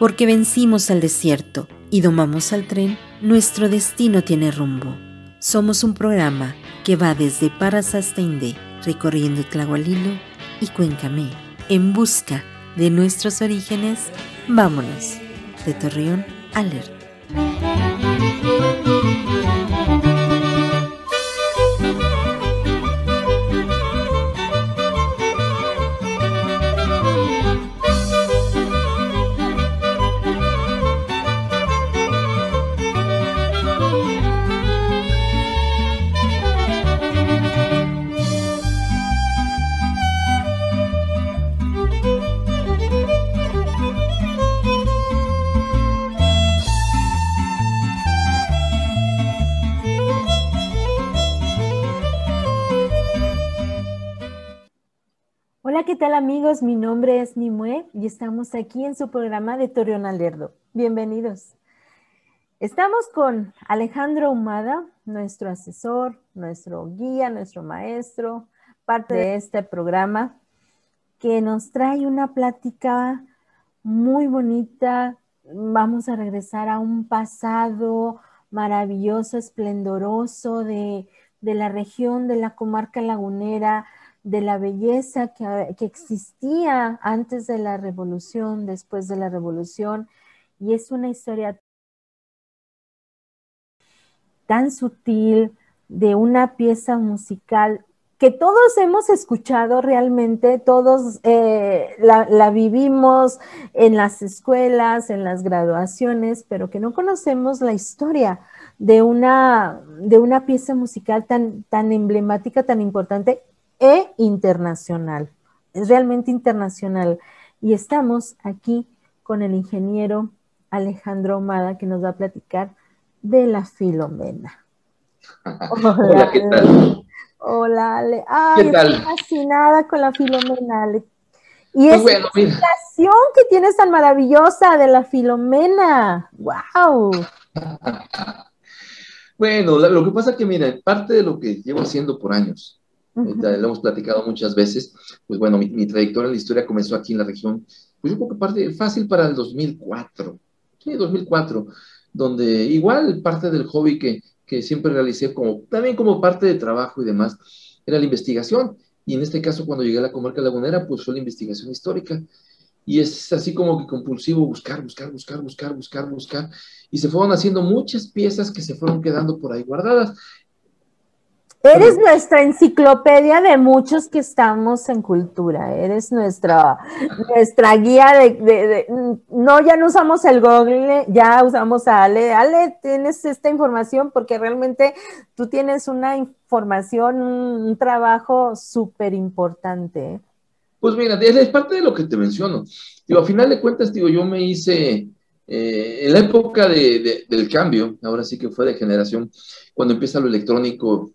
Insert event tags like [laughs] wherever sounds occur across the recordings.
porque vencimos al desierto y domamos al tren, nuestro destino tiene rumbo. Somos un programa que va desde Paras hasta Indé, recorriendo Tlahualilo y Cuencamé, en busca de nuestros orígenes. Vámonos, de Torreón. ¿qué amigos? Mi nombre es Nimue y estamos aquí en su programa de Torreón Alerdo. Bienvenidos. Estamos con Alejandro Humada, nuestro asesor, nuestro guía, nuestro maestro, parte de este programa, que nos trae una plática muy bonita. Vamos a regresar a un pasado maravilloso, esplendoroso de, de la región de la comarca lagunera, de la belleza que, existía antes de la revolución, después de la revolución, y es una historia tan sutil de una pieza musical que todos hemos escuchado realmente, todos eh, la, la, vivimos en las escuelas, en las graduaciones, pero que no conocemos la historia de una, de una pieza musical tan, tan emblemática, tan importante e internacional. Es realmente internacional. Y estamos aquí con el ingeniero Alejandro Omada que nos va a platicar de la Filomena. [laughs] Hola, ¿qué tal? Hola, Ale. Ay, ¿Qué tal? Estoy fascinada con la Filomena, Ale. Y es esa explicación que tienes tan maravillosa de la Filomena. ¡Wow! [laughs] bueno, lo que pasa es que, mira, parte de lo que llevo haciendo por años, lo hemos platicado muchas veces, pues bueno, mi, trayectoria en la historia comenzó aquí en la región, pues yo creo que parte fácil para el 2004, sí, 2004, donde igual parte del hobby que, que siempre realicé como, también como parte de trabajo y demás, era la investigación, y en este caso cuando llegué a la comarca lagunera, pues fue la investigación histórica, y es así como que compulsivo buscar, buscar, buscar, buscar, buscar, buscar, y se fueron haciendo muchas piezas que se fueron quedando por ahí guardadas. Eres nuestra enciclopedia de muchos que estamos en cultura, eres nuestra, nuestra guía de, no, ya no usamos el Google, ya usamos a Ale. Ale, tienes esta información porque realmente tú tienes una información, un, trabajo súper importante. Pues mira, es parte de lo que te menciono. Digo, a final de cuentas, digo, yo me hice, eh, en la época del cambio, ahora sí que fue de generación, cuando empieza lo electrónico,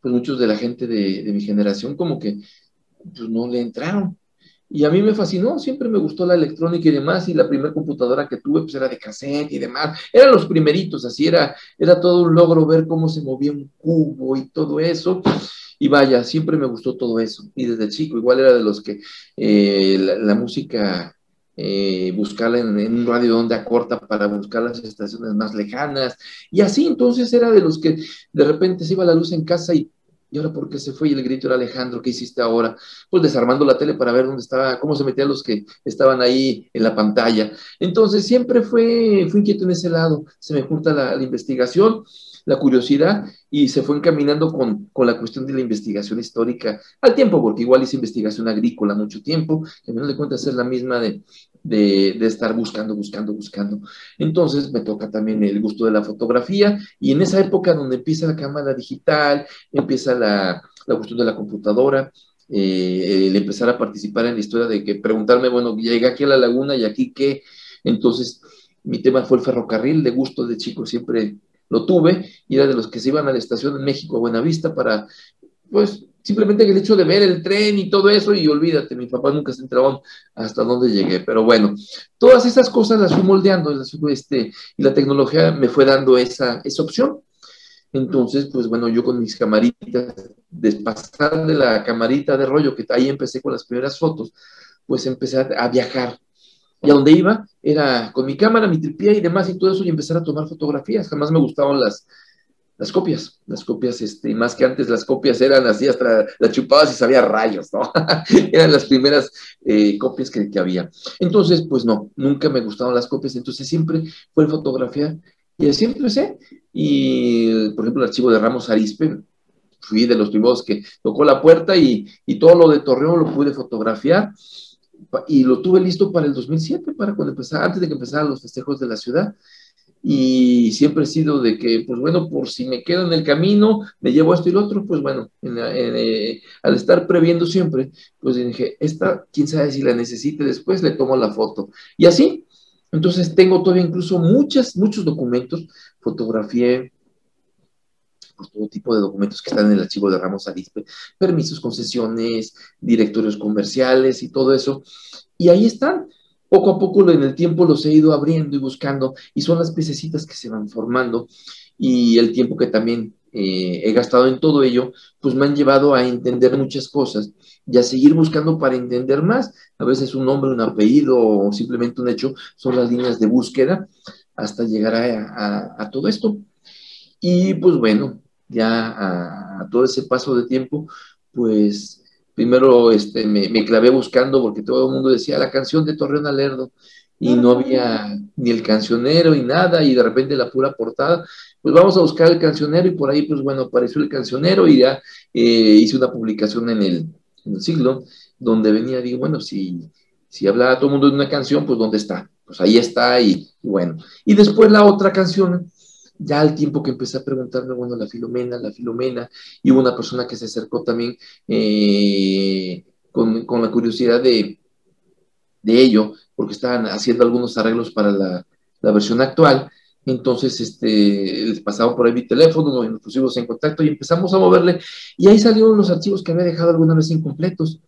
pues muchos de la gente de, mi generación como que pues, no le entraron. Y a mí me fascinó, siempre me gustó la electrónica y demás, y la primera computadora que tuve pues era de cassette y demás. Eran los primeritos, así era, era todo un logro ver cómo se movía un cubo y todo eso. Y vaya, siempre me gustó todo eso. Y desde chico, igual era de los que eh, la, música eh, buscarla en, un radio de onda corta para buscar las estaciones más lejanas. Y así entonces era de los que de repente se iba la luz en casa y ¿Y ahora por qué se fue? Y el grito era Alejandro, ¿qué hiciste ahora? Pues desarmando la tele para ver dónde estaba, cómo se metían los que estaban ahí en la pantalla. Entonces siempre fue, fue inquieto en ese lado. Se me junta la investigación la curiosidad y se fue encaminando con, la cuestión de la investigación histórica al tiempo, porque igual hice investigación agrícola mucho tiempo, que no le cuenta es la misma de, estar buscando, buscando, buscando. Entonces me toca también el gusto de la fotografía y en esa época donde empieza la cámara digital, empieza la, cuestión de la computadora, eh, el empezar a participar en la historia de que preguntarme, bueno, llegué aquí a la laguna y aquí qué, entonces mi tema fue el ferrocarril, de gusto de chico siempre lo tuve y era de los que se iban a la estación de México a Buenavista para, pues, simplemente el hecho de ver el tren y todo eso, y olvídate, mi papá nunca se entraban hasta dónde llegué, pero bueno, todas esas cosas las fui moldeando, este, y la tecnología me fue dando esa, esa opción. Entonces, pues bueno, yo con mis camaritas, de pasar de la camarita de rollo, que ahí empecé con las primeras fotos, pues empecé a, viajar Y a donde iba era con mi cámara, mi tripía y demás y todo eso y empezar a tomar fotografías. Jamás me gustaban las, las copias, las copias, este, más que antes las copias eran así, hasta las chupabas y sabía rayos, ¿no? [laughs] eran las primeras eh, copias que, que, había. Entonces, pues no, nunca me gustaban las copias, entonces siempre fue fotografiar y así empecé. Y, por ejemplo, el archivo de Ramos Arispe, fui de los primeros que tocó la puerta y, y todo lo de Torreón lo pude fotografiar y lo tuve listo para el 2007, para cuando empezara, antes de que empezaran los festejos de la ciudad y siempre he sido de que, pues bueno, por si me quedo en el camino, me llevo esto y lo otro, pues bueno, eh, al estar previendo siempre, pues dije, esta, quién sabe si la necesite después, le tomo la foto. Y así, entonces tengo todavía incluso muchas, muchos documentos, fotografié pues, todo tipo de documentos que están en el archivo de Ramos Arispe, permisos, concesiones, directorios comerciales y todo eso. Y ahí están poco a poco en el tiempo los he ido abriendo y buscando y son las pececitas que se van formando y el tiempo que también eh, he gastado en todo ello, pues me han llevado a entender muchas cosas y a seguir buscando para entender más. A veces un nombre, un apellido o simplemente un hecho son las líneas de búsqueda hasta llegar a, todo esto. Y pues bueno, ya a todo ese paso de tiempo, pues primero este, me, clavé buscando porque todo el mundo decía la canción de Torreón Alerdo y no había ni el cancionero y nada y de repente la pura portada, pues vamos a buscar el cancionero y por ahí pues bueno apareció el cancionero y ya eh, hice una publicación en el, siglo donde venía, digo, bueno, si, si hablaba todo el mundo de una canción, pues ¿dónde está? Pues ahí está y bueno. Y después la otra canción ya al tiempo que empecé a preguntarme, bueno, la Filomena, la Filomena, y hubo una persona que se acercó también eh, con, la curiosidad de, de, ello, porque estaban haciendo algunos arreglos para la, versión actual. Entonces, este, les pasaba por ahí mi teléfono, nos pusimos en contacto y empezamos a moverle. Y ahí salieron los archivos que había dejado alguna vez incompletos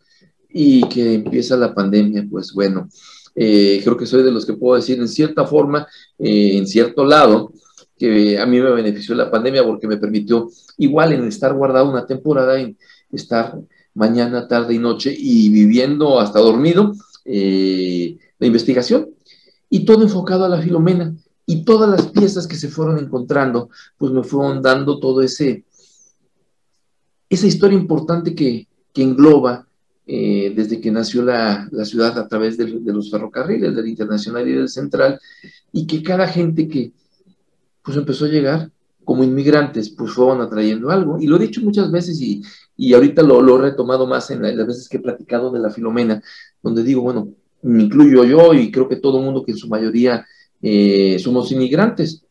y que empieza la pandemia. Pues bueno, eh, creo que soy de los que puedo decir en cierta forma, eh, en cierto lado, que a mí me benefició la pandemia porque me permitió igual en estar guardado una temporada, en estar mañana, tarde y noche y viviendo hasta dormido eh, la investigación. Y todo enfocado a la filomena. Y todas las piezas que se fueron encontrando pues me fueron dando todo ese esa historia importante que, engloba eh, desde que nació la, ciudad a través de, los ferrocarriles, del Internacional y del Central, y que cada gente que, pues empezó a llegar como inmigrantes, pues fueron atrayendo algo. Y lo he dicho muchas veces y, y ahorita lo, lo, he retomado más en, las veces que he platicado de la Filomena, donde digo, bueno, me incluyo yo y creo que todo el mundo que en su mayoría eh, somos inmigrantes.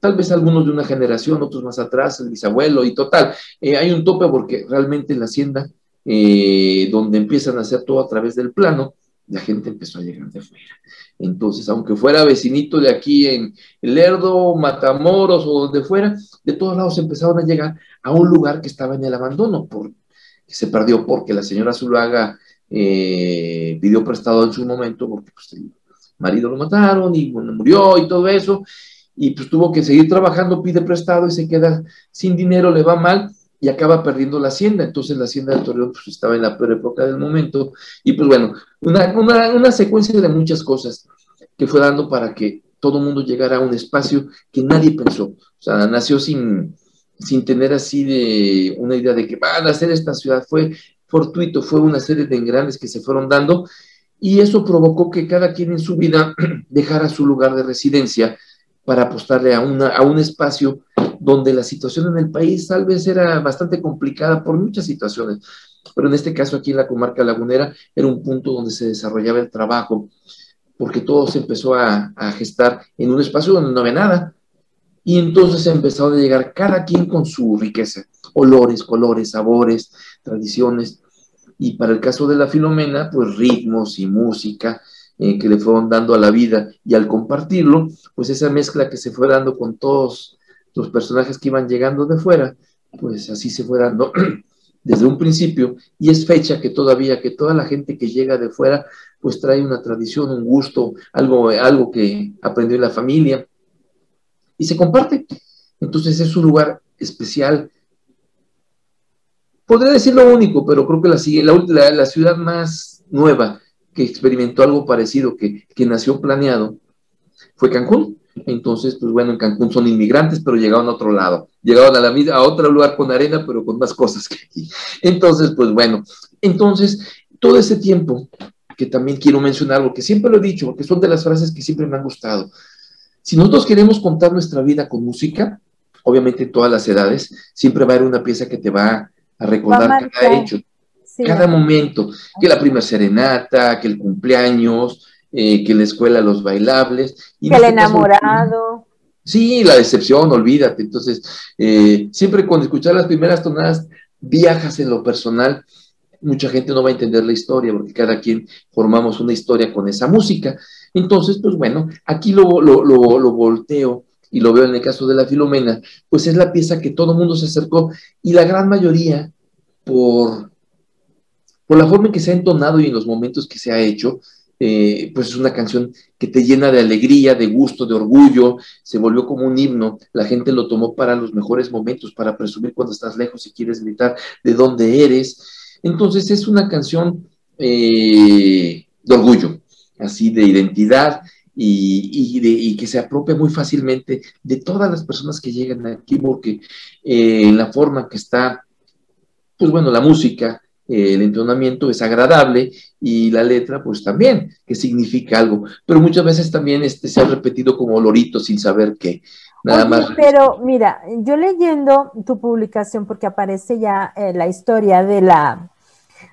Tal vez algunos de una generación, otros más atrás, el bisabuelo y total. Eh, hay un tope porque realmente la hacienda, eh, donde empiezan a hacer todo a través del plano, la gente empezó a llegar de fuera. Entonces, aunque fuera vecinito de aquí en Lerdo, Matamoros o donde fuera, de todos lados empezaron a llegar a un lugar que estaba en el abandono, por, que se perdió porque la señora Zuluaga eh, pidió prestado en su momento, porque pues, marido lo mataron y murió y todo eso, y pues tuvo que seguir trabajando, pide prestado y se queda sin dinero, le va mal, y acaba perdiendo la hacienda. Entonces la hacienda de Torreón pues, estaba en la peor época del momento. Y pues bueno, una, una, secuencia de muchas cosas que fue dando para que todo el mundo llegara a un espacio que nadie pensó. O sea, nació sin, sin tener así de una idea de que van a hacer esta ciudad. Fue fortuito, fue una serie de engranes que se fueron dando y eso provocó que cada quien en su vida [clears throat] dejara su lugar de residencia para apostarle a, una, a un espacio donde la situación en el país tal vez era bastante complicada por muchas situaciones, pero en este caso aquí en la comarca lagunera era un punto donde se desarrollaba el trabajo, porque todo se empezó a, gestar en un espacio donde no había nada, y entonces empezó a llegar cada quien con su riqueza, olores, colores, sabores, tradiciones, y para el caso de la Filomena, pues ritmos y música, eh, que le fueron dando a la vida. Y al compartirlo, pues esa mezcla que se fue dando con todos los personajes que iban llegando de fuera, pues así se fue dando [clears throat] desde un principio y es fecha que todavía que toda la gente que llega de fuera pues trae una tradición, un gusto, algo, algo que aprendió en la familia y se comparte. Entonces es un lugar especial. Podría decir lo único, pero creo que la, la, la ciudad más nueva que experimentó algo parecido, que, que nació planeado, fue Cancún. Entonces, pues bueno, en Cancún son inmigrantes, pero llegaron a otro lado. Llegaron a, la, a otro lugar con arena, pero con más cosas que aquí. Entonces, pues bueno, entonces, todo ese tiempo, que también quiero mencionar, lo que siempre lo he dicho, porque son de las frases que siempre me han gustado. Si nosotros queremos contar nuestra vida con música, obviamente en todas las edades, siempre va a haber una pieza que te va a recordar cada hecho, cada momento, que la primera serenata, que el cumpleaños, eh, que la escuela los bailables. Y que el este enamorado. sí, la decepción, olvídate. Entonces, eh, siempre cuando escuchar las primeras tonadas, viajas en lo personal. Mucha gente no va a entender la historia porque cada quien formamos una historia con esa música. Entonces, pues bueno, aquí lo, lo, lo, lo volteo y lo veo en el caso de la Filomena, pues es la pieza que todo el mundo se acercó y la gran mayoría por, por la forma en que se ha entonado y en los momentos que se ha hecho, eh, pues es una canción que te llena de alegría, de gusto, de orgullo, se volvió como un himno, la gente lo tomó para los mejores momentos, para presumir cuando estás lejos y quieres gritar de dónde eres. Entonces es una canción eh, de orgullo, así de identidad y, que se apropia muy fácilmente de todas las personas que llegan aquí, porque eh, en la forma que está, pues bueno, la música, el entrenamiento es agradable y la letra pues también, que significa algo, pero muchas veces también este, se ha repetido como lorito sin saber qué. Nada más. Pero mira, yo leyendo tu publicación, porque aparece ya eh, la historia de la,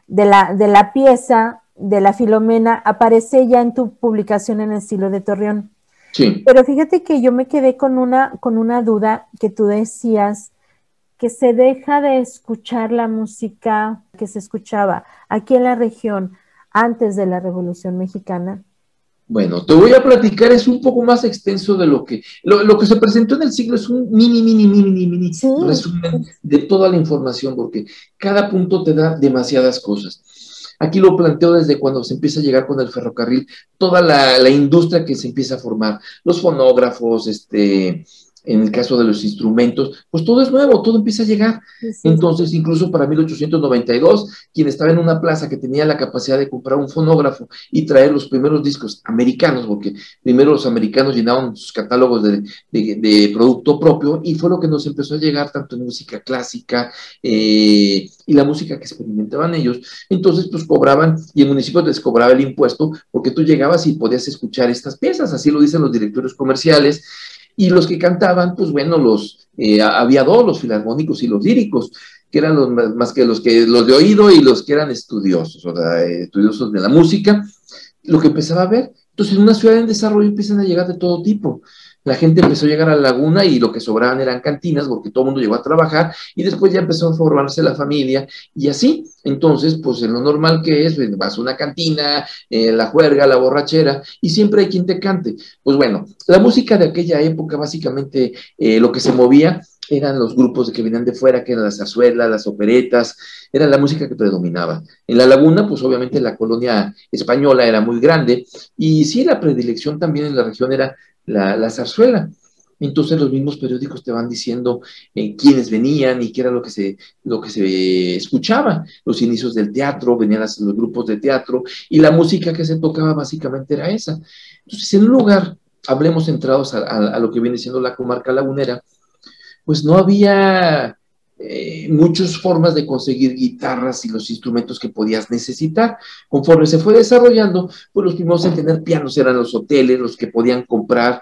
de, la, de la pieza de la Filomena, aparece ya en tu publicación en el estilo de Torreón. Sí. Pero fíjate que yo me quedé con una, con una duda que tú decías que se deja de escuchar la música que se escuchaba aquí en la región antes de la Revolución Mexicana? Bueno, te voy a platicar, es un poco más extenso de lo que, lo, que se presentó en el siglo es un mini, mini, mini, mini, mini resumen de toda la información, porque cada punto te da demasiadas cosas. Aquí lo planteo desde cuando se empieza a llegar con el ferrocarril, toda la, la industria que se empieza a formar, los fonógrafos, este, en el caso de los instrumentos, pues todo es nuevo, todo empieza a llegar. Entonces, incluso para 1892, quien estaba en una plaza que tenía la capacidad de comprar un fonógrafo y traer los primeros discos americanos, porque primero los americanos llenaban sus catálogos de, producto propio y fue lo que nos empezó a llegar tanto en música clásica eh, y la música que experimentaban ellos. Entonces, pues cobraban y el municipio les cobraba el impuesto porque tú llegabas y podías escuchar estas piezas, así lo dicen los directores comerciales. Y los que cantaban, pues bueno, los, eh, había dos, los filarmónicos y los líricos, que eran los más, que los que los de oído y los que eran estudiosos, sea, eh, estudiosos de la música, lo que empezaba a ver. Entonces, en una ciudad en desarrollo empiezan a llegar de todo tipo la gente empezó a llegar a la laguna y lo que sobraban eran cantinas porque todo el mundo llegó a trabajar y después ya empezó a formarse la familia y así. Entonces, pues en lo normal que es, pues, vas a una cantina, eh, la juerga, la borrachera y siempre hay quien te cante. Pues bueno, la música de aquella época básicamente eh, lo que se movía eran los grupos que venían de fuera, que eran las zarzuelas, las operetas, era la música que predominaba. En la laguna, pues obviamente la colonia española era muy grande y sí, la predilección también en la región era la, zarzuela. Entonces los mismos periódicos te van diciendo eh, quiénes venían y qué era lo que, se, lo que se escuchaba. Los inicios del teatro, venían los grupos de teatro y la música que se tocaba básicamente era esa. Entonces en un lugar, hablemos centrados a, lo que viene siendo la comarca lagunera, pues no había eh, muchas formas de conseguir guitarras y los instrumentos que podías necesitar. Conforme se fue desarrollando, pues los primeros en tener pianos eran los hoteles, los que podían comprar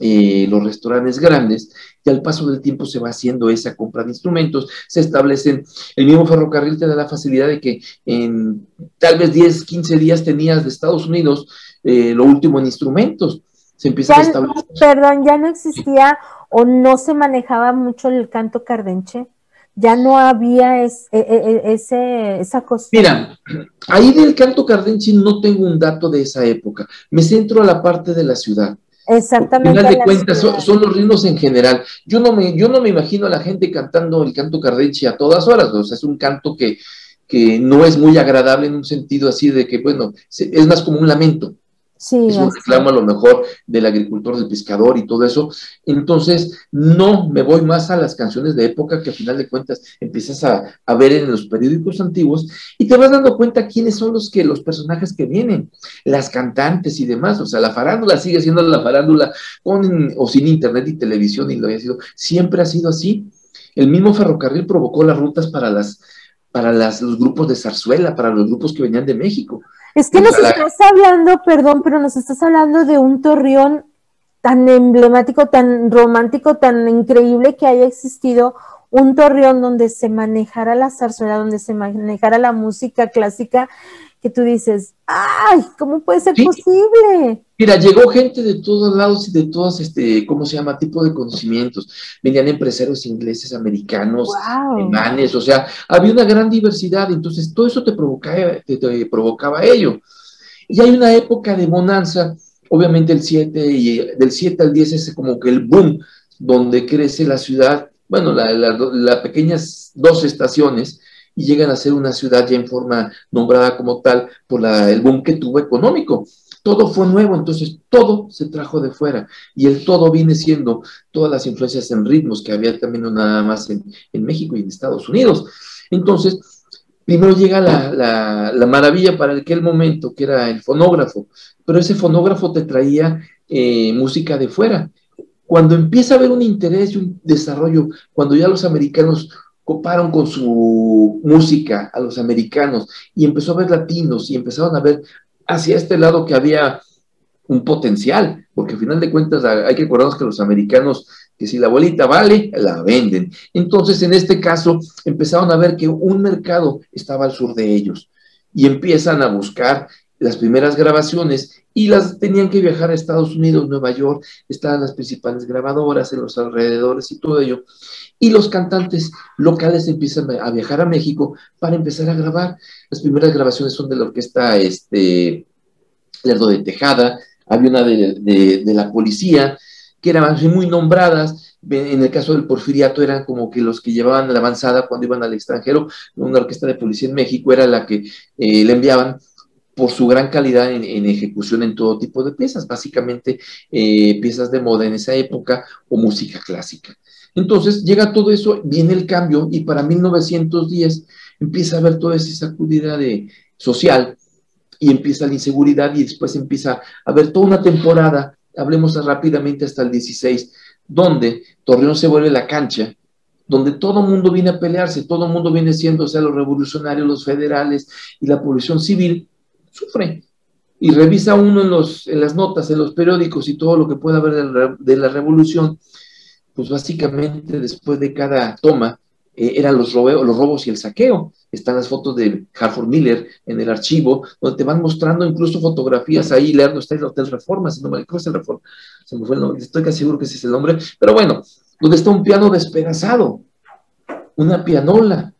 eh, los restaurantes grandes, y al paso del tiempo se va haciendo esa compra de instrumentos, se establecen, el mismo ferrocarril te da la facilidad de que en tal vez 10, 15 días tenías de Estados Unidos eh, lo último en instrumentos. Se empieza a establecer. Perdón, ya no existía o no se manejaba mucho el canto cardenche ya no había e, e, e, ese, esa costumbre. Mira, ahí del canto cardenche no tengo un dato de esa época. Me centro a la parte de la ciudad. Exactamente. Al final de cuentas, son, los ritmos en general. Yo no, me, yo no me imagino a la gente cantando el canto cardenche a todas horas. O sea, es un canto que, que no es muy agradable en un sentido así de que, bueno, es más como un lamento. Sí, es un reclamo a lo mejor del agricultor, del pescador y todo eso. Entonces, no me voy más a las canciones de época que a final de cuentas empiezas a, a, ver en los periódicos antiguos y te vas dando cuenta quiénes son los que los personajes que vienen, las cantantes y demás. O sea, la farándula sigue siendo la farándula con o sin internet y televisión y lo ha sido. Siempre ha sido así. El mismo ferrocarril provocó las rutas para las para las, los grupos de zarzuela, para los grupos que venían de México. Es que nos estás hablando, perdón, pero nos estás hablando de un torreón tan emblemático, tan romántico, tan increíble que haya existido un torreón donde se manejara la zarzuela, donde se manejara la música clásica, que tú dices, ¡ay! ¿Cómo puede ser posible? Mira, llegó gente de todos lados y de todos, este, ¿cómo se llama? Tipo de conocimientos. Venían empresarios ingleses, americanos, alemanes, o sea, había una gran diversidad, entonces todo eso te provocaba, te, provocaba ello. Y hay una época de bonanza, obviamente el 7, y del 7 al 10 es como que el boom, donde crece la ciudad, bueno, las la, pequeñas dos estaciones, y llegan a ser una ciudad ya en forma nombrada como tal por la, el boom que tuvo económico todo fue nuevo, entonces todo se trajo de fuera y el todo viene siendo todas las influencias en ritmos que había también no nada más en, México y en Estados Unidos. Entonces, primero llega la, maravilla para aquel momento, que era el fonógrafo, pero ese fonógrafo te traía eh, música de fuera. Cuando empieza a haber un interés y un desarrollo, cuando ya los americanos coparon con su música a los americanos y empezó a ver latinos y empezaron a ver hacia este lado que había un potencial, porque al final de cuentas hay que acordarnos que los americanos, que si la bolita vale, la venden. Entonces, en este caso, empezaron a ver que un mercado estaba al sur de ellos y empiezan a buscar las primeras grabaciones y las tenían que viajar a Estados Unidos, Nueva York, estaban las principales grabadoras en los alrededores y todo ello. Y los cantantes locales empiezan a viajar a México para empezar a grabar. Las primeras grabaciones son de la orquesta este, Lerdo de Tejada, había una de, la policía, que eran muy nombradas, en el caso del porfiriato eran como que los que llevaban la avanzada cuando iban al extranjero, una orquesta de policía en México era la que eh, le enviaban por su gran calidad en, ejecución en todo tipo de piezas, básicamente eh, piezas de moda en esa época o música clásica. Entonces llega todo eso, viene el cambio y para 1910 empieza a haber toda esa sacudida de, social y empieza la inseguridad y después empieza a haber toda una temporada, hablemos rápidamente hasta el 16, donde Torreón se vuelve la cancha, donde todo el mundo viene a pelearse, todo el mundo viene siendo, o sea, los revolucionarios, los federales y la población civil, sufre. Y revisa uno en, los, en las notas, en los periódicos y todo lo que pueda haber de la, revolución, pues básicamente después de cada toma eh, eran los, los robos y el saqueo. Están las fotos de Harford Miller en el archivo, donde te van mostrando incluso fotografías ahí, leerlo, está el Hotel Reforma, si no me acuerdo, el Reforma, se me fue el nombre, estoy casi seguro que ese es el nombre, pero bueno, donde está un piano despedazado, una pianola,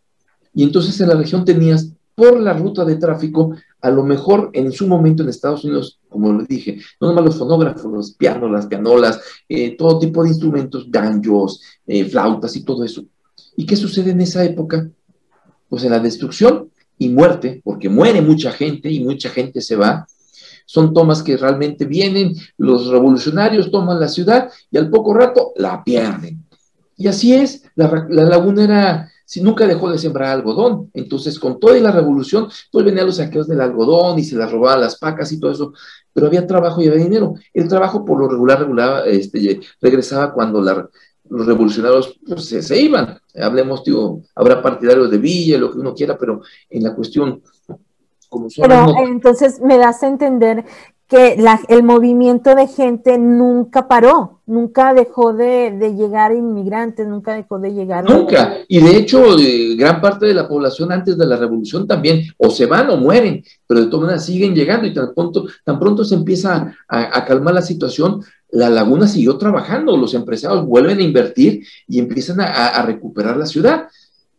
y entonces en la región tenías por la ruta de tráfico, a lo mejor en su momento en Estados Unidos, como lo dije, no nomás los fonógrafos, los pianos, las pianolas, eh, todo tipo de instrumentos, banjos, eh, flautas y todo eso. ¿Y qué sucede en esa época? Pues en la destrucción y muerte, porque muere mucha gente y mucha gente se va. Son tomas que realmente vienen, los revolucionarios toman la ciudad y al poco rato la pierden. Y así es, la, la laguna era si nunca dejó de sembrar algodón. Entonces, con toda la revolución, pues venían los saqueos del algodón y se las robaban las pacas y todo eso, pero había trabajo y había dinero. El trabajo por lo regular, regular este, regresaba cuando los revolucionarios pues, se, iban. Hablemos, digo, habrá partidarios de Villa, lo que uno quiera, pero en la cuestión como Pero entonces me das a entender que el movimiento de gente nunca paró, nunca dejó de, llegar inmigrantes, nunca dejó de llegar. Nunca. Y de hecho, eh, gran parte de la población antes de la revolución también, o se van o mueren, pero de todas maneras siguen llegando y tan pronto, tan pronto se empieza a, calmar la situación, la laguna siguió trabajando, los empresarios vuelven a invertir y empiezan a, a recuperar la ciudad.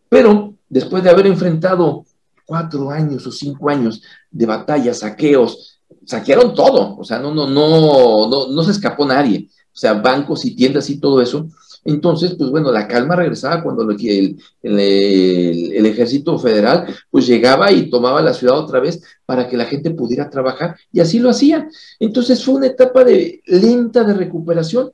Pero después de haber enfrentado cuatro años o cinco años de batallas, saqueos, saquearon todo, o sea, no, no, no, no, no se escapó nadie, o sea, bancos y tiendas y todo eso, Entonces, pues bueno, la calma regresaba cuando el, ejército federal pues llegaba y tomaba la ciudad otra vez para que la gente pudiera trabajar. Y así lo hacía. Entonces fue una etapa lenta de recuperación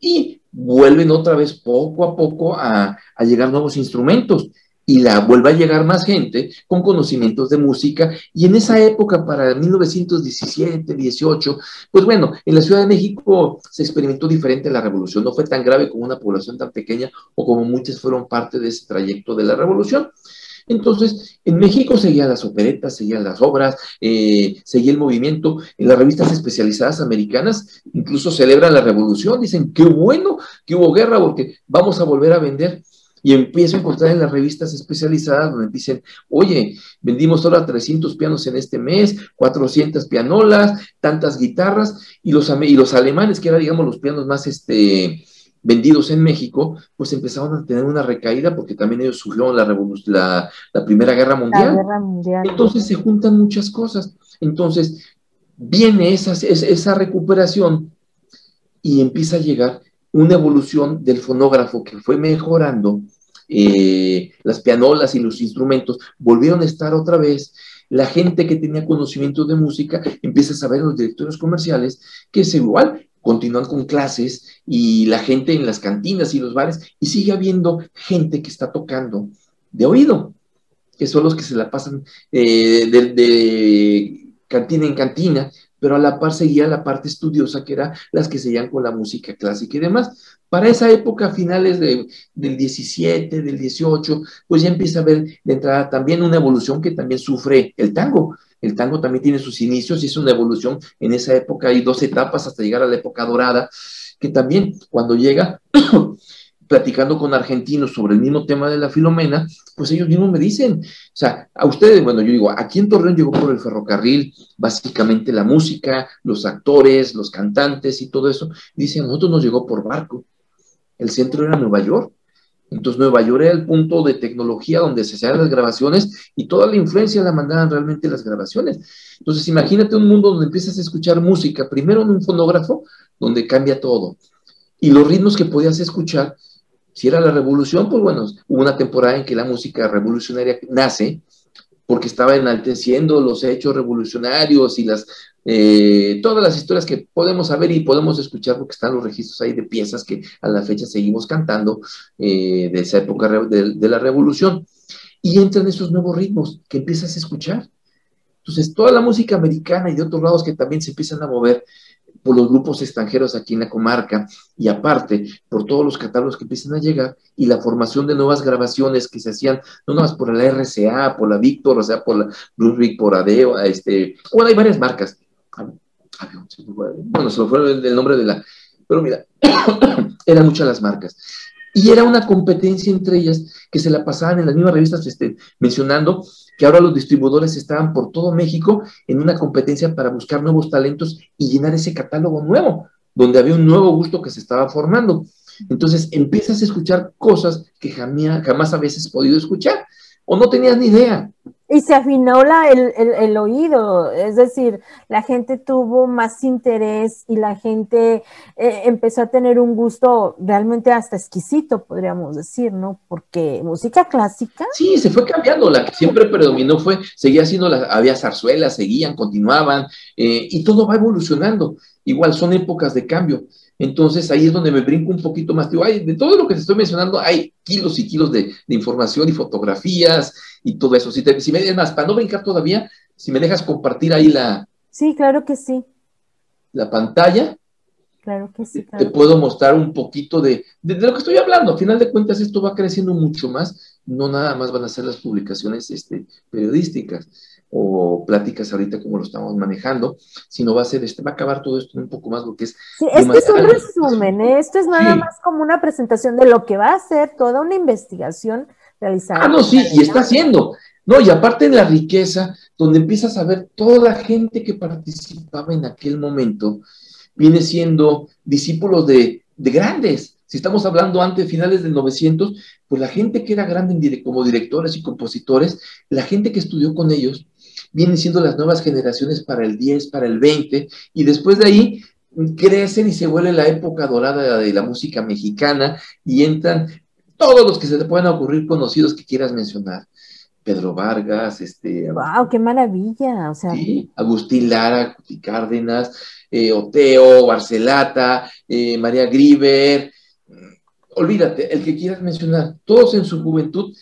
y vuelven otra vez poco a poco a, a llegar nuevos instrumentos y la vuelve a llegar más gente con conocimientos de música. Y en esa época, para 1917, 18, pues bueno, en la Ciudad de México se experimentó diferente la revolución. No fue tan grave como una población tan pequeña o como muchas fueron parte de ese trayecto de la revolución. Entonces, en México seguían las operetas, seguían las obras, eh, seguía el movimiento. En las revistas especializadas americanas incluso celebran la revolución, dicen, qué bueno que hubo guerra porque vamos a volver a vender y empiezo a encontrar en las revistas especializadas donde dicen, oye, vendimos ahora 300 pianos en este mes, 400 pianolas, tantas guitarras, y los, y los alemanes, que eran, digamos, los pianos más este, vendidos en México, pues empezaron a tener una recaída porque también ellos sufrieron la, la, la Primera Guerra Mundial. Guerra mundial. Entonces se juntan muchas cosas. Entonces viene esa, esa recuperación y empieza a llegar una evolución del fonógrafo que fue mejorando eh, las pianolas y los instrumentos volvieron a estar otra vez. La gente que tenía conocimiento de música empieza a saber los directores comerciales que es igual, continúan con clases y la gente en las cantinas y los bares y sigue habiendo gente que está tocando de oído, que son los que se la pasan eh, de cantina en cantina pero a la par seguía la parte estudiosa, que era las que seguían con la música clásica y demás. Para esa época, finales del 17, del 18, pues ya empieza a haber de entrada también una evolución que también sufre el tango. El tango también tiene sus inicios y es una evolución. En esa época hay dos etapas hasta llegar a la época dorada, que también cuando llega platicando con argentinos sobre el mismo tema de la filomena, pues ellos mismos me dicen, o sea, a ustedes, bueno, yo digo, aquí en Torreón llegó por el ferrocarril, básicamente la música, los actores, los cantantes y todo eso, dicen, nosotros nos llegó por barco, el centro era Nueva York, entonces Nueva York era el punto de tecnología donde se hacían las grabaciones y toda la influencia la mandaban realmente las grabaciones. Entonces imagínate un mundo donde empiezas a escuchar música, primero en un fonógrafo, donde cambia todo. Y los ritmos que podías escuchar si era la revolución, pues bueno, hubo una temporada en que la música revolucionaria nace porque estaba enalteciendo los hechos revolucionarios y las eh, todas las historias que podemos saber y podemos escuchar porque están los registros ahí de piezas que a la fecha seguimos cantando eh, de esa época de, de, la revolución. Y entran esos nuevos ritmos que empiezas a escuchar. Entonces, toda la música americana y de otros lados que también se empiezan a mover, por los grupos extranjeros aquí en la comarca y aparte por todos los catálogos que empiezan a llegar y la formación de nuevas grabaciones que se hacían, no más por la RCA, por la Víctor, o sea, por la Brunswick, por Adeo, este, bueno, hay varias marcas. Bueno, se lo fue el nombre de la, pero mira, [coughs] eran muchas las marcas. Y era una competencia entre ellas que se la pasaban en las mismas revistas este, mencionando que ahora los distribuidores estaban por todo México en una competencia para buscar nuevos talentos y llenar ese catálogo nuevo, donde había un nuevo gusto que se estaba formando. Entonces empiezas a escuchar cosas que jamás, jamás veces podido escuchar o no tenías ni idea. Y se afinó la, el, el, oído, es decir, la gente tuvo más interés y la gente eh, empezó a tener un gusto realmente hasta exquisito, podríamos decir, ¿no? Porque música clásica. Sí, se fue cambiando, la que siempre predominó fue, seguía siendo, la, había zarzuelas, seguían, continuaban, eh, y todo va evolucionando. Igual son épocas de cambio. Entonces ahí es donde me brinco un poquito más. Digo, de todo lo que te estoy mencionando, hay kilos y kilos de, información y fotografías y todo eso. Si, te, si me, es más, para no brincar todavía, si me dejas compartir ahí la. Sí, claro que sí. La pantalla. Claro que sí. Te puedo mostrar un poquito de, de, lo que estoy hablando. A final de cuentas, esto va creciendo mucho más. No nada más van a ser las publicaciones este, periodísticas o pláticas ahorita como lo estamos manejando, sino va a ser, este, va a acabar todo esto un poco más lo que es. Sí, este es un resumen, ¿eh? esto es nada más como una presentación de lo que va a ser toda una investigación realizada. Ah, no, sí, y está haciendo. No, y aparte en la riqueza, donde empiezas a ver toda la gente que participaba en aquel momento, viene siendo discípulos de, de grandes, si estamos hablando antes, finales del 900, pues la gente que era grande como directores y compositores, la gente que estudió con ellos, vienen siendo las nuevas generaciones para el 10, para el 20, y después de ahí crecen y se vuelve la época dorada de la música mexicana y entran todos los que se te puedan ocurrir conocidos que quieras mencionar. Pedro Vargas, este. ¡Wow! ¡Qué maravilla! O sea. Sí, Agustín Lara, Cuti Cárdenas, eh, Oteo, Barcelata, eh, María Griver. Olvídate, el que quieras mencionar, todos en su juventud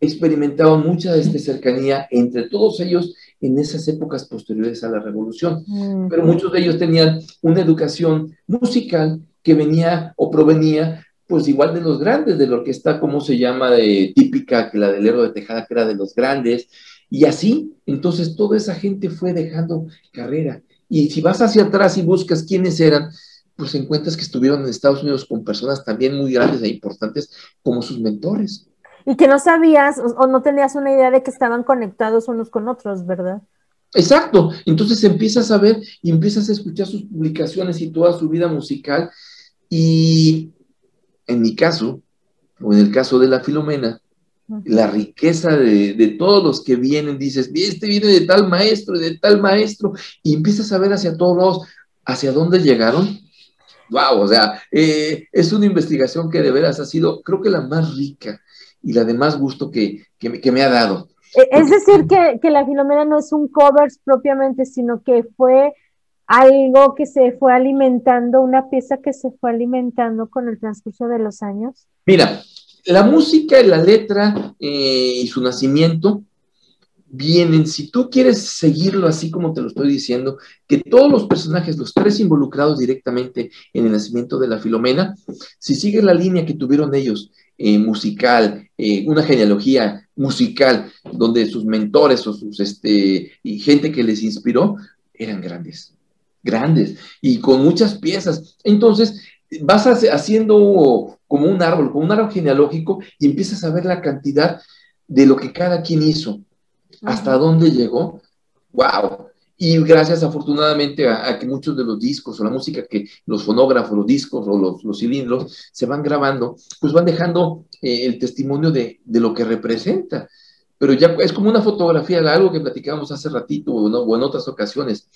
experimentaban mucha de esta cercanía entre todos ellos en esas épocas posteriores a la revolución. Pero muchos de ellos tenían una educación musical que venía o provenía pues igual de los grandes, de lo que está, como se llama, de típica, que la del héroe de Tejada, que era de los grandes, y así, entonces toda esa gente fue dejando carrera. Y si vas hacia atrás y buscas quiénes eran, pues encuentras que estuvieron en Estados Unidos con personas también muy grandes e importantes como sus mentores. Y que no sabías o, no tenías una idea de que estaban conectados unos con otros, ¿verdad? Exacto. Entonces empiezas a ver y empiezas a escuchar sus publicaciones y toda su vida musical. Y en mi caso, o en el caso de la Filomena, la riqueza de, todos los que vienen, dices, este viene de tal maestro, de tal maestro, y empiezas a ver hacia todos lados, hacia dónde llegaron. Wow, o sea, eh, es una investigación que de veras ha sido, creo que la más rica y la de más gusto que, me, ha dado. E, es decir, que, que, la Filomena no es un covers propiamente, sino que fue algo que se fue alimentando, una pieza que se fue alimentando con el transcurso de los años? Mira, la música y la letra eh, y su nacimiento vienen, si tú quieres seguirlo así como te lo estoy diciendo, que todos los personajes, los tres involucrados directamente en el nacimiento de la Filomena, si sigues la línea que tuvieron ellos, eh, musical, eh, una genealogía musical, donde sus mentores o sus, este, y gente que les inspiró, eran grandes grandes y con muchas piezas. Entonces, vas haciendo como un árbol, como un árbol genealógico y empiezas a ver la cantidad de lo que cada quien hizo, hasta dónde llegó. ¡Wow! Y gracias afortunadamente a, que muchos de los discos o la música que los fonógrafos, los discos o los, cilindros se van grabando, pues van dejando eh, el testimonio de, de, lo que representa. Pero ya es como una fotografía, algo que platicábamos hace ratito o, o en otras ocasiones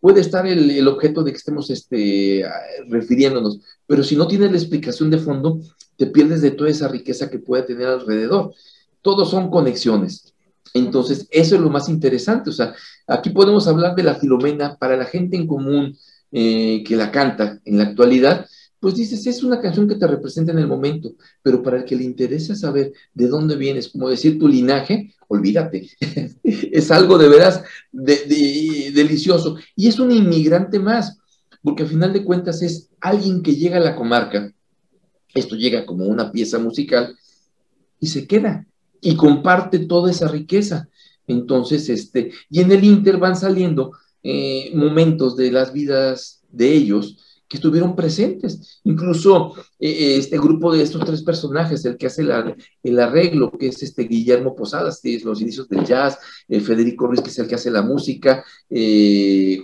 puede estar el, objeto de que estemos este, refiriéndonos, pero si no tienes la explicación de fondo, te pierdes de toda esa riqueza que puede tener alrededor. Todos son conexiones. Entonces, eso es lo más interesante. O sea, aquí podemos hablar de la Filomena para la gente en común eh, que la canta en la actualidad, pues dices, es una canción que te representa en el momento, pero para el que le interesa saber de dónde vienes, como decir tu linaje, olvídate, [laughs] es algo de veras delicioso. Y es un inmigrante más, porque al final de cuentas es alguien que llega a la comarca, esto llega como una pieza musical, y se queda, y comparte toda esa riqueza. Entonces, este, y en el Inter van saliendo eh, momentos de las vidas de ellos, que estuvieron presentes. Incluso eh, eh, este grupo de estos tres personajes, el que hace el arreglo, que es este Guillermo Posadas, que es los inicios del jazz, Federico Ruiz, que es el que hace la música,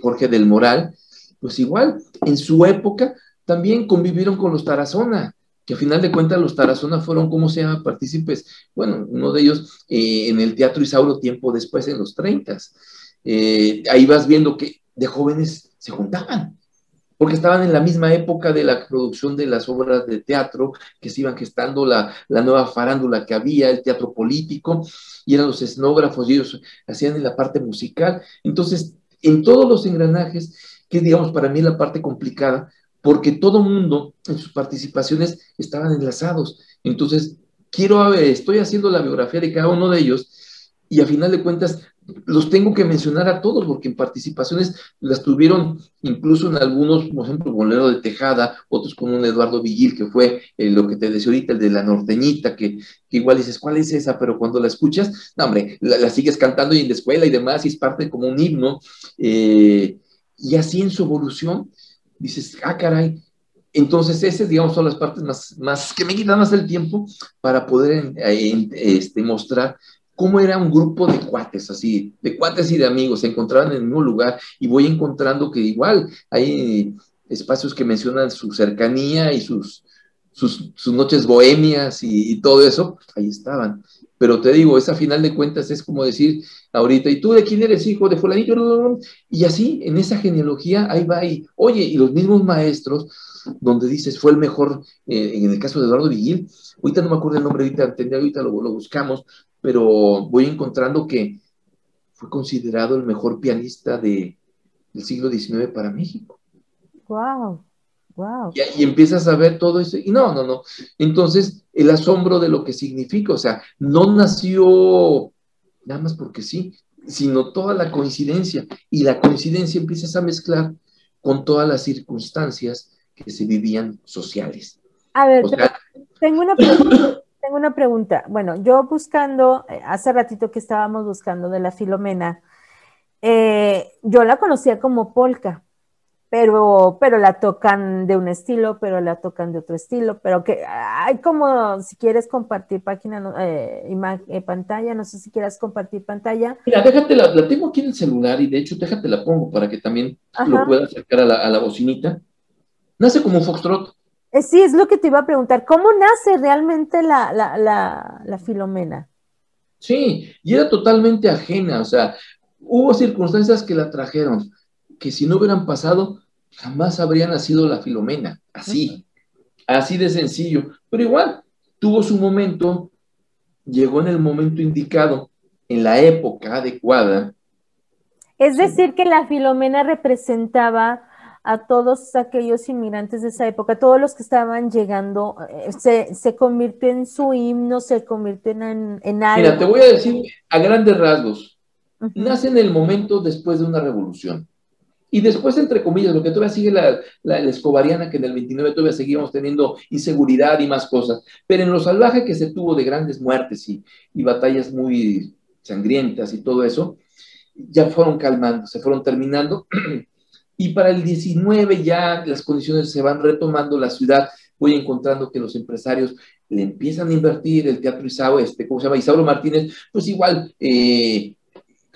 Jorge del Moral, pues igual, en su época también convivieron con los Tarazona, que a final de cuentas los Tarazona fueron, ¿cómo se llama?, partícipes, bueno, uno de ellos en el Teatro Isauro tiempo después, en los 30. ahí vas viendo que de jóvenes se juntaban, porque estaban en la misma época de la producción de las obras de teatro, que se iban gestando la, nueva farándula que había, el teatro político, y eran los escenógrafos y ellos hacían la parte musical. Entonces, en todos los engranajes, que digamos para mí la parte complicada, porque todo mundo en sus participaciones estaban enlazados. Entonces, quiero, estoy haciendo la biografía de cada uno de ellos y a final de cuentas los tengo que mencionar a todos porque en participaciones las tuvieron incluso en algunos, por ejemplo, Bolero de Tejada, otros con un Eduardo Villil, que fue eh, lo que te decía ahorita, el de la norteñita, que, igual dices, ¿cuál es esa? Pero cuando la escuchas, no, hombre, la, sigues cantando y en la escuela y demás, y es parte como un himno. Eh, y así en su evolución, dices, ah, caray. Entonces, esas, digamos, son las partes más, más que me quitan más el tiempo para poder este, mostrar cómo era un grupo de cuates, así, de cuates y de amigos, se encontraban en el mismo lugar y voy encontrando que igual hay espacios que mencionan su cercanía y sus, sus, noches bohemias y, todo eso, ahí estaban. Pero te digo, esa final de cuentas es como decir ahorita, ¿y tú de quién eres hijo de fulanito? Y así, en esa genealogía, ahí va, y oye, y los mismos maestros, donde dices, fue el mejor, eh, en el caso de Eduardo Vigil, ahorita no me acuerdo el nombre, ahorita, ahorita lo, lo buscamos, pero voy encontrando que fue considerado el mejor pianista de, del siglo XIX para México. ¡Wow! Wow. Y, empiezas a ver todo eso. Y no, no, no. Entonces, el asombro de lo que significa, o sea, no nació nada más porque sí, sino toda la coincidencia. Y la coincidencia empiezas a mezclar con todas las circunstancias que se vivían sociales. A ver, tengo una pregunta. Tengo una pregunta. Bueno, yo buscando, eh, hace ratito que estábamos buscando de la Filomena, eh, yo la conocía como polka pero, pero la tocan de un estilo, pero la tocan de otro estilo, pero que hay como, si quieres compartir página, eh, eh, pantalla, no sé si quieras compartir pantalla. Mira, déjate, la, la, tengo aquí en el celular y de hecho déjate la pongo para que también lo pueda acercar a la, a la bocinita. Nace como un foxtrot. Eh, sí, es lo que te iba a preguntar, ¿cómo nace realmente la, la, la, la filomena? Sí, y era totalmente ajena, o sea, hubo circunstancias que la trajeron que si no hubieran pasado, jamás habría nacido la Filomena. Así, así de sencillo. Pero igual, tuvo su momento, llegó en el momento indicado, en la época adecuada. Es decir, que la Filomena representaba a todos aquellos inmigrantes de esa época, todos los que estaban llegando, eh, se, se convirtió en su himno, se convirtió en, en algo. Mira, te voy a decir a grandes rasgos, nace en el momento después de una revolución. Y después, entre comillas, lo que todavía sigue la, la, escobariana, que en el 29 todavía seguíamos teniendo inseguridad y más cosas, pero en lo salvaje que se tuvo de grandes muertes y, y batallas muy sangrientas y todo eso, ya fueron calmando, se fueron terminando. [clears throat] y para el 19 ya las condiciones se van retomando, la ciudad, voy encontrando que los empresarios le empiezan a invertir, el Teatro Isauro, este, ¿cómo se llama? Isauro Martínez, pues igual eh,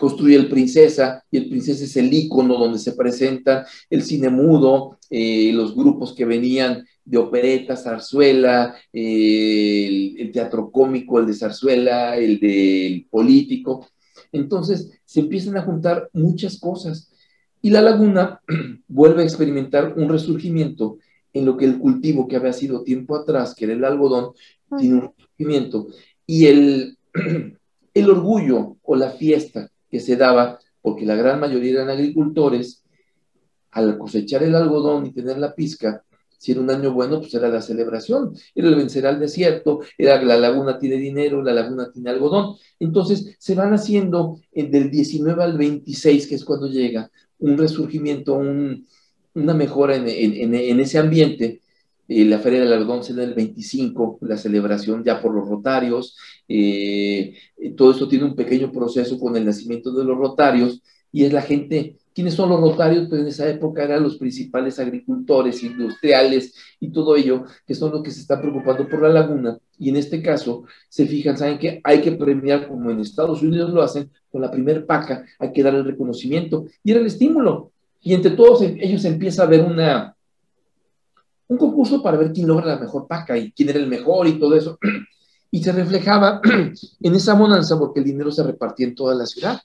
construye el Princesa, y el Princesa es el icono donde se presentan el cine mudo, eh, los grupos que venían de opereta, zarzuela, eh, el, teatro cómico, el de zarzuela, el del político. Entonces se empiezan a juntar muchas cosas. Y la laguna [clears throat] vuelve a experimentar un resurgimiento en lo que el cultivo que había sido tiempo atrás, que era el algodón, tiene un resurgimiento. Y el, [clears throat] el orgullo o la fiesta que se daba, porque la gran mayoría eran agricultores, al cosechar el algodón y tener la pizca, si era un año bueno, pues era la celebración, era el vencer al desierto, era la laguna tiene dinero, la laguna tiene algodón. Entonces se van haciendo del 19 al 26, que es cuando llega, un resurgimiento, una mejora en ese ambiente, la Feria del Algodón será el 25, la celebración ya por los rotarios. Eh, eh, todo esto tiene un pequeño proceso con el nacimiento de los rotarios y es la gente. ¿Quiénes son los rotarios? Pues en esa época eran los principales agricultores, industriales y todo ello, que son los que se están preocupando por la laguna. Y en este caso, se fijan, saben que hay que premiar, como en Estados Unidos lo hacen, con la primer paca, hay que dar el reconocimiento y era el estímulo. Y entre todos ellos empieza a haber una, un concurso para ver quién logra la mejor paca y quién era el mejor y todo eso. [clears throat] Y se reflejaba [clears throat] en esa bonanza porque el dinero se repartía en toda la ciudad.